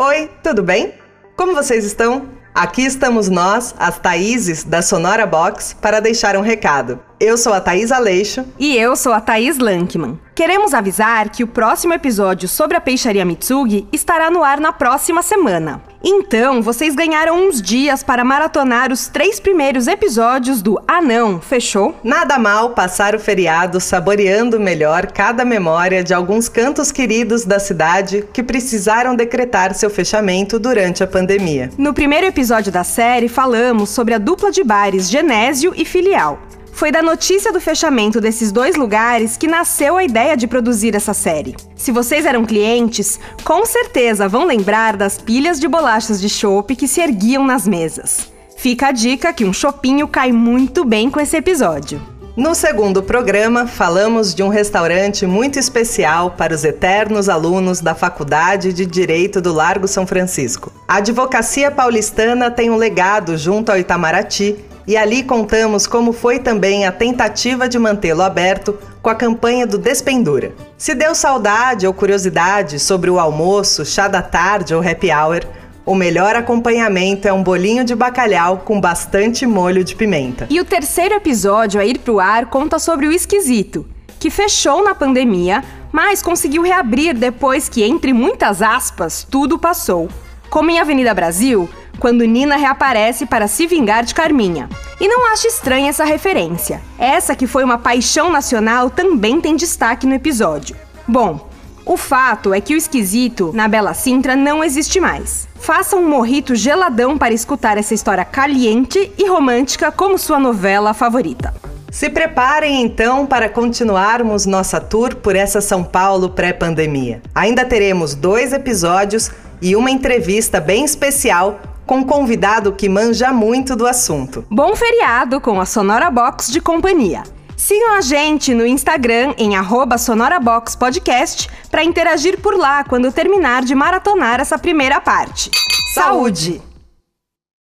Oi, tudo bem? Como vocês estão? Aqui estamos nós, as Thaíses da Sonora Box, para deixar um recado. Eu sou a Thaís Aleixo. E eu sou a Thaís Lankman. Queremos avisar que o próximo episódio sobre a peixaria Mitsugi estará no ar na próxima semana. Então, vocês ganharam uns dias para maratonar os três primeiros episódios do Ah Não, fechou? Nada mal passar o feriado saboreando melhor cada memória de alguns cantos queridos da cidade que precisaram decretar seu fechamento durante a pandemia. No primeiro episódio da série, falamos sobre a dupla de bares Genésio e Filial. Foi da notícia do fechamento desses dois lugares que nasceu a ideia de produzir essa série. Se vocês eram clientes, com certeza vão lembrar das pilhas de bolachas de chopp que se erguiam nas mesas. Fica a dica que um chopinho cai muito bem com esse episódio. No segundo programa, falamos de um restaurante muito especial para os eternos alunos da Faculdade de Direito do Largo São Francisco. A advocacia paulistana tem um legado junto ao Itamaraty e ali contamos como foi também a tentativa de mantê-lo aberto com a campanha do Despendura. Se deu saudade ou curiosidade sobre o almoço, chá da tarde ou happy hour, o melhor acompanhamento é um bolinho de bacalhau com bastante molho de pimenta. E o terceiro episódio a ir pro ar conta sobre o esquisito, que fechou na pandemia, mas conseguiu reabrir depois que, entre muitas aspas, tudo passou. Como em Avenida Brasil, quando Nina reaparece para se vingar de Carminha. E não acha estranha essa referência. Essa que foi uma paixão nacional também tem destaque no episódio. Bom, o fato é que o esquisito na Bela Sintra não existe mais. Faça um morrito geladão para escutar essa história caliente e romântica como sua novela favorita. Se preparem então para continuarmos nossa tour por essa São Paulo pré-pandemia. Ainda teremos dois episódios e uma entrevista bem especial com um convidado que manja muito do assunto. Bom feriado com a Sonora Box de companhia. Sigam a gente no Instagram em @sonoraboxpodcast para interagir por lá quando terminar de maratonar essa primeira parte. Saúde!